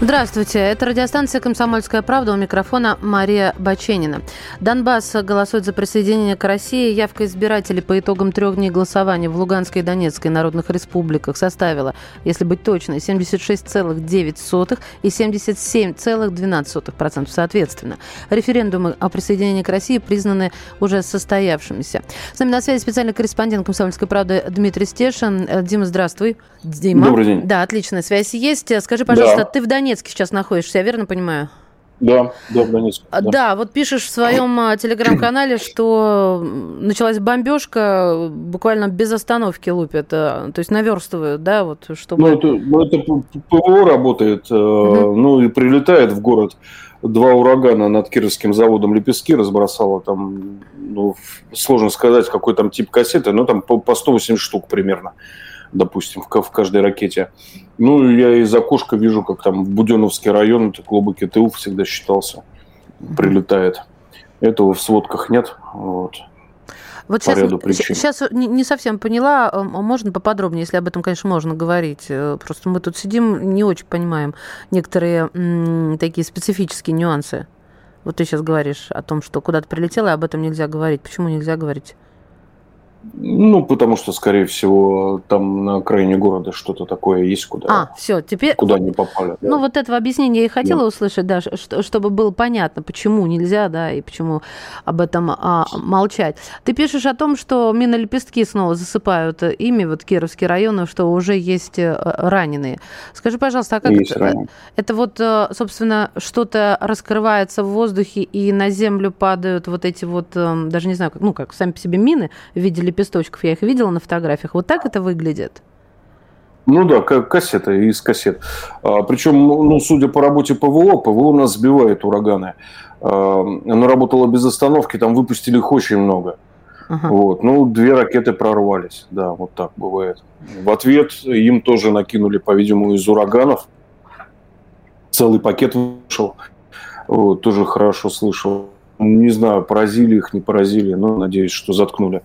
Здравствуйте, это радиостанция «Комсомольская правда» у микрофона Мария Баченина. Донбасс голосует за присоединение к России. Явка избирателей по итогам трех дней голосования в Луганской и Донецкой народных республиках составила, если быть точной, 76,9 и 77,12% соответственно. Референдумы о присоединении к России признаны уже состоявшимися. С нами на связи специальный корреспондент «Комсомольской правды» Дмитрий Стешин. Дима, здравствуй. Дима. Добрый день. Да, отличная связь есть. Скажи, пожалуйста, да. ты в Донецке Донецке сейчас находишься, я верно понимаю? Да, да, в Донецке. Да. да, вот пишешь в своем а, телеграм-канале, что началась бомбежка, буквально без остановки лупят, а, то есть наверстывают, да, вот чтобы... Ну, это, ну, это ПВО работает, угу. ну, и прилетает в город. Два урагана над Кировским заводом лепестки разбросало, там, ну, сложно сказать, какой там тип кассеты, но там по, по 180 штук примерно допустим, в, в каждой ракете. Ну, я из окошка вижу, как там Буденовский район, это глубокий тыл всегда считался, прилетает. Этого в сводках нет. Вот. Вот по сейчас, ряду причин. сейчас не совсем поняла, а, а можно поподробнее, если об этом, конечно, можно говорить. Э, просто мы тут сидим, не очень понимаем некоторые м, такие специфические нюансы. Вот ты сейчас говоришь о том, что куда-то прилетело, и об этом нельзя говорить. Почему нельзя говорить? Ну, потому что, скорее всего, там на окраине города что-то такое есть, куда, а, все, теперь... куда не попали. Да. Ну, вот этого объяснения я и хотела да. услышать, да, чтобы было понятно, почему нельзя, да, и почему об этом а, молчать. Ты пишешь о том, что минолепестки снова засыпают ими, вот Кировский район, что уже есть э, раненые. Скажи, пожалуйста, а как есть это? Раненые. Это вот, э, собственно, что-то раскрывается в воздухе, и на землю падают вот эти вот, э, даже не знаю, ну, как сами по себе мины в виде лепесточков, я их видела на фотографиях. Вот так это выглядит? Ну да, кассета из кассет. А, причем, ну, судя по работе ПВО, ПВО у нас сбивает ураганы. А, оно работало без остановки, там выпустили их очень много. Ага. Вот. Ну, две ракеты прорвались. Да, вот так бывает. В ответ им тоже накинули, по-видимому, из ураганов. Целый пакет вышел. Вот, тоже хорошо слышал. Не знаю, поразили их, не поразили, но надеюсь, что заткнули.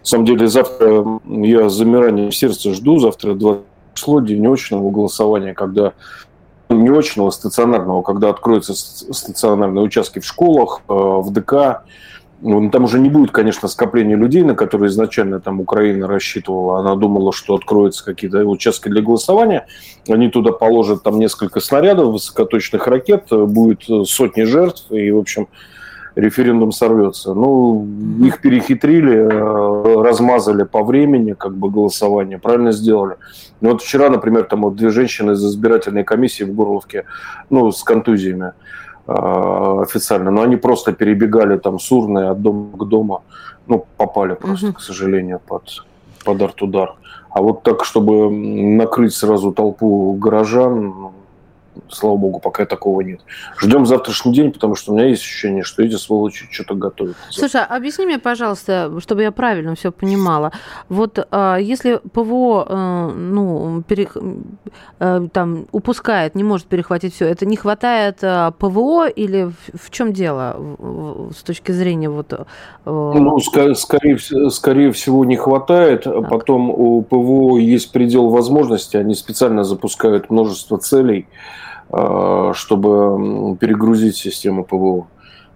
На самом деле, завтра я с замиранием сердца жду. Завтра 20 число, день очного голосования, когда не очного, а стационарного, когда откроются стационарные участки в школах, э, в ДК. Ну, там уже не будет, конечно, скопления людей, на которые изначально там Украина рассчитывала. Она думала, что откроются какие-то участки для голосования. Они туда положат там несколько снарядов, высокоточных ракет, будет сотни жертв. И, в общем, референдум сорвется. Ну, их перехитрили, э, размазали по времени, как бы голосование, правильно сделали. Ну, вот вчера, например, там вот две женщины из избирательной комиссии в Горловке, ну, с контузиями э, официально, но они просто перебегали там с урны от дома к дому, ну, попали просто, угу. к сожалению, под, под арт-удар. А вот так, чтобы накрыть сразу толпу горожан, ну, слава богу, пока такого нет. Ждем завтрашний день, потому что у меня есть ощущение, что эти сволочи что-то готовят. Слушай, а объясни мне, пожалуйста, чтобы я правильно все понимала. Вот а, если ПВО а, ну, пере, а, там, упускает, не может перехватить все, это не хватает а, ПВО или в, чем дело с точки зрения вот... А... Ну, скорее, скорее всего, не хватает. Так. Потом у ПВО есть предел возможностей, они специально запускают множество целей. Э, чтобы перегрузить систему ПВО.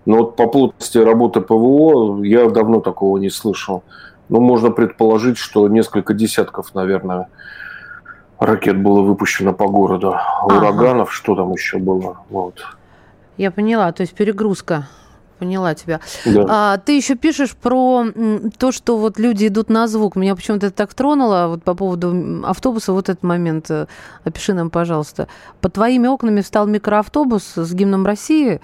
Но вот по плотности работы ПВО я давно такого не слышал. Ну, можно предположить, что несколько десятков, наверное, ракет было выпущено по городу. Ага. Ураганов, что там еще было. Вот. Я поняла, то есть перегрузка поняла тебя. Да. А, ты еще пишешь про то, что вот люди идут на звук. Меня почему-то это так тронуло. Вот по поводу автобуса, вот этот момент. Э, опиши нам, пожалуйста. По твоими окнами встал микроавтобус с гимном России.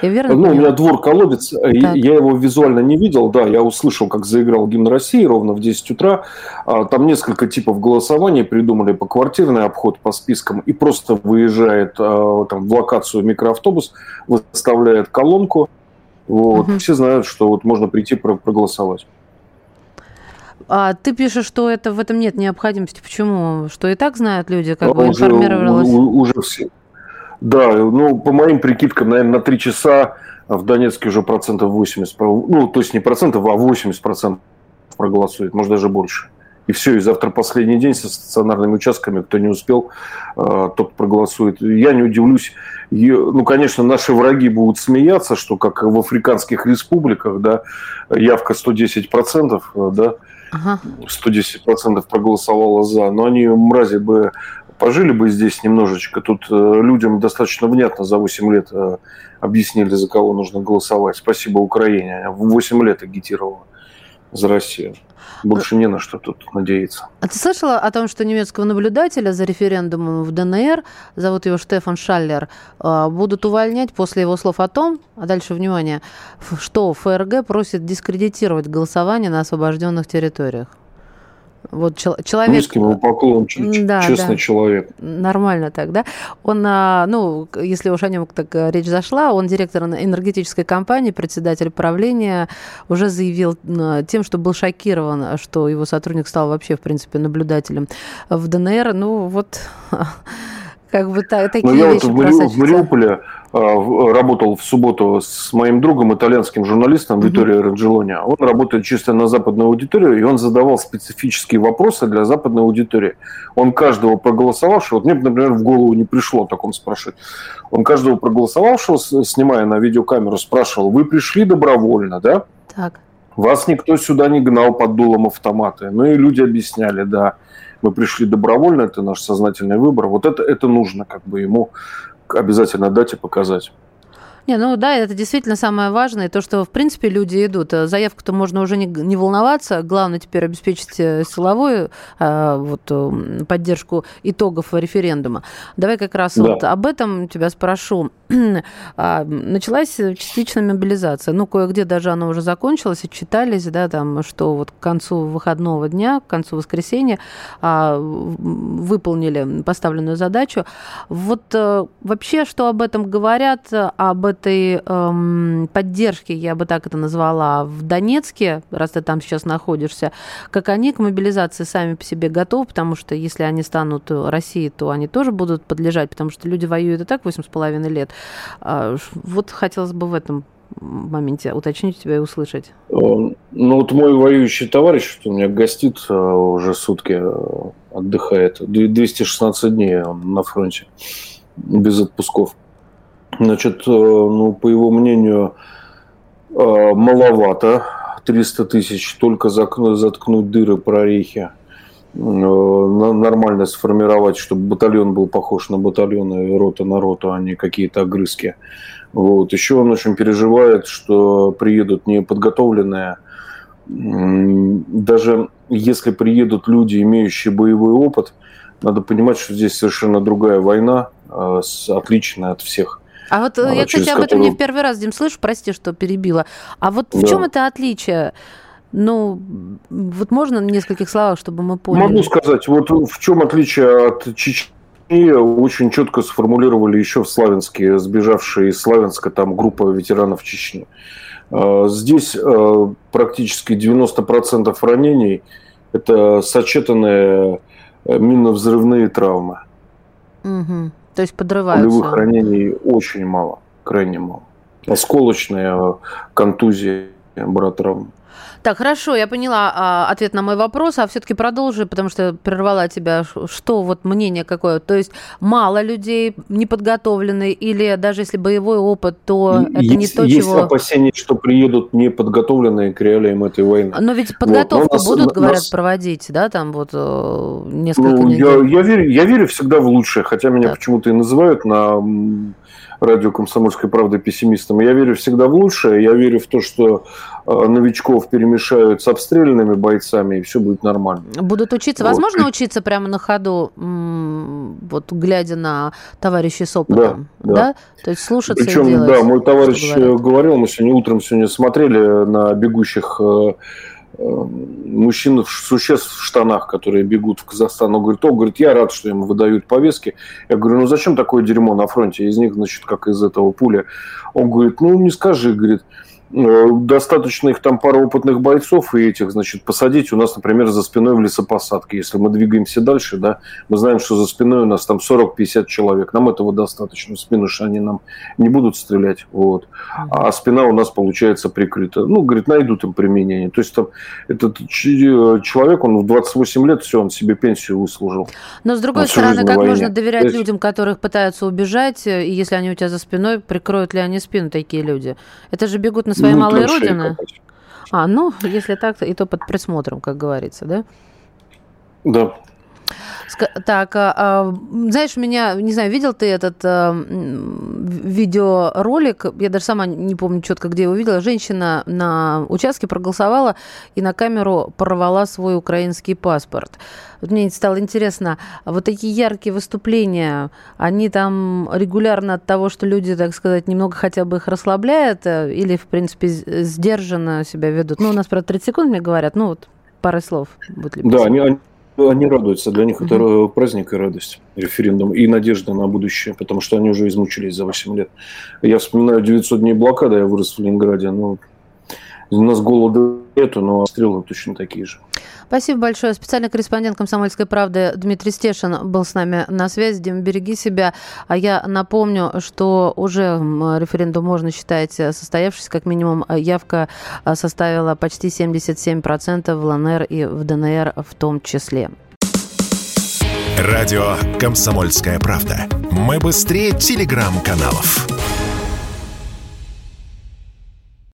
Я верно ну, у меня двор колодец, э, так. я его визуально не видел, да, я услышал, как заиграл гимн России ровно в 10 утра. А, там несколько типов голосования придумали по квартирный обход по спискам, и просто выезжает а, там, в локацию микроавтобус, выставляет колонку. Вот. Угу. Все знают, что вот можно прийти проголосовать. А ты пишешь, что это в этом нет необходимости. Почему? Что и так знают люди, как а бы уже, информировалось? Уже все, Да, ну, по моим прикидкам, наверное, на 3 часа в Донецке уже процентов 80, ну, то есть не процентов, а 80 процентов проголосует, может, даже больше. И все, и завтра последний день со стационарными участками, кто не успел, э, тот проголосует. Я не удивлюсь, ну, конечно, наши враги будут смеяться, что как в африканских республиках, да, явка 110%, э, да, ага. 110% проголосовало за, но они, мрази, бы пожили бы здесь немножечко. Тут э, людям достаточно внятно за 8 лет объяснили, за кого нужно голосовать. Спасибо Украине. В 8 лет агитировала за Россию. Больше не на что тут надеяться. А ты слышала о том, что немецкого наблюдателя за референдумом в ДНР, зовут его Штефан Шаллер, а, будут увольнять после его слов о том, а дальше внимание, что ФРГ просит дискредитировать голосование на освобожденных территориях? Вот человек... Низкий ему поклон, да, честный да. человек. Нормально так, да? Он, а, ну, если уж о нем так э, речь зашла, он директор энергетической компании, председатель правления, уже заявил тем, что был шокирован, что его сотрудник стал вообще, в принципе, наблюдателем в ДНР. Ну, вот как бы так, такие Но я вещи вот в, в Мариуполе а, работал в субботу с моим другом, итальянским журналистом Виторио Раджелони. Он работает чисто на западную аудиторию, и он задавал специфические вопросы для западной аудитории. Он каждого проголосовавшего, вот мне, например, в голову не пришло о таком спрашивать, он каждого проголосовавшего, снимая на видеокамеру, спрашивал, вы пришли добровольно, да? Так. Вас никто сюда не гнал под дулом автомата. Ну и люди объясняли, да мы пришли добровольно, это наш сознательный выбор. Вот это, это нужно как бы ему обязательно дать и показать. Не, ну да, это действительно самое важное, то, что, в принципе, люди идут. Заявку-то можно уже не, не волноваться, главное теперь обеспечить э, силовую а, вот, э, поддержку итогов референдума. Давай как раз да. вот об этом тебя спрошу. а, началась частичная мобилизация. Ну, кое-где даже она уже закончилась, отчитались, да, там, что вот к концу выходного дня, к концу воскресенья а, выполнили поставленную задачу. Вот а, вообще, что об этом говорят, об этом этой эм, поддержки, я бы так это назвала, в Донецке, раз ты там сейчас находишься, как они к мобилизации сами по себе готовы, потому что если они станут Россией, то они тоже будут подлежать, потому что люди воюют и так 8,5 лет. А, вот хотелось бы в этом моменте уточнить тебя и услышать? Э, ну, вот мой воюющий товарищ, у меня гостит э, уже сутки, э, отдыхает. 216 дней он на фронте, без отпусков. Значит, э, ну, по его мнению, э, маловато. 300 тысяч только заткнуть дыры, прорехи. Э, нормально сформировать, чтобы батальон был похож на батальон и рота на роту, а не какие-то огрызки. Вот. Еще он очень переживает, что приедут неподготовленные. Даже если приедут люди, имеющие боевой опыт, надо понимать, что здесь совершенно другая война, отличная от всех а вот а, я, кстати, об этом не в первый раз, Дим, слышу, прости, что перебила. А вот да. в чем это отличие? Ну, вот можно в нескольких словах, чтобы мы поняли? Могу сказать, вот в чем отличие от Чечни, очень четко сформулировали еще в Славянске, сбежавшие из Славянска, там группа ветеранов Чечни. А, здесь практически 90% ранений – это сочетанные э, минно-взрывные травмы. Угу. То есть подрываются. Пулевых ранений очень мало, крайне мало. Осколочные, э, контузии, баротравмы. Так, хорошо, я поняла а, ответ на мой вопрос, а все-таки продолжи, потому что прервала тебя. Что вот мнение какое? То есть мало людей неподготовленные или даже если боевой опыт, то это есть, не то, есть чего... Есть опасения, что приедут неподготовленные к реалиям этой войны. Но ведь подготовку вот. нас, будут, говорят, нас... проводить, да, там вот э, несколько ну, недель? Я, я, верю, я верю всегда в лучшее, хотя меня так. почему-то и называют на радио «Комсомольской правды» пессимистом. Я верю всегда в лучшее. Я верю в то, что новичков перемешают с обстрелянными бойцами, и все будет нормально. Будут учиться. Вот. Возможно учиться прямо на ходу, вот глядя на товарищей с опытом? Да, да. да? То есть слушаться Причем, и делать, да, мой товарищ говорил, мы сегодня утром сегодня смотрели на бегущих э, мужчин, существ в штанах, которые бегут в Казахстан. Он говорит, о, говорит, я рад, что им выдают повестки. Я говорю, ну зачем такое дерьмо на фронте? Из них, значит, как из этого пуля. Он говорит, ну не скажи, говорит, Э, достаточно их там пара опытных бойцов и этих, значит, посадить у нас, например, за спиной в лесопосадке. Если мы двигаемся дальше, да, мы знаем, что за спиной у нас там 40-50 человек. Нам этого достаточно. В спину что они нам не будут стрелять. Вот. А спина у нас, получается, прикрыта. Ну, говорит, найдут им применение. То есть там этот человек, он в 28 лет, все, он себе пенсию выслужил. Но, с другой стороны, как можно доверять есть... людям, которых пытаются убежать, и если они у тебя за спиной, прикроют ли они спину такие люди? Это же бегут на своей ну, малой родины? А, ну, если так, и то под присмотром, как говорится, да? Да. Так, а, а, знаешь, меня, не знаю, видел ты этот а, видеоролик, я даже сама не помню четко, где его видела, женщина на участке проголосовала и на камеру порвала свой украинский паспорт. Вот мне стало интересно, вот такие яркие выступления, они там регулярно от того, что люди, так сказать, немного хотя бы их расслабляют э, или, в принципе, сдержанно себя ведут? Ну, у нас про 30 секунд мне говорят, ну вот пару слов. Будет да, они, они радуются. Для них угу. это праздник и радость, референдум, и надежда на будущее, потому что они уже измучились за 8 лет. Я вспоминаю 900 дней блокады, я вырос в Ленинграде, ну, у нас голода нету, но стрелы точно такие же. Спасибо большое. Специальный корреспондент «Комсомольской правды» Дмитрий Стешин был с нами на связи. Дим, береги себя. А я напомню, что уже референдум можно считать состоявшись. Как минимум, явка составила почти 77% в ЛНР и в ДНР в том числе. Радио «Комсомольская правда». Мы быстрее телеграм-каналов.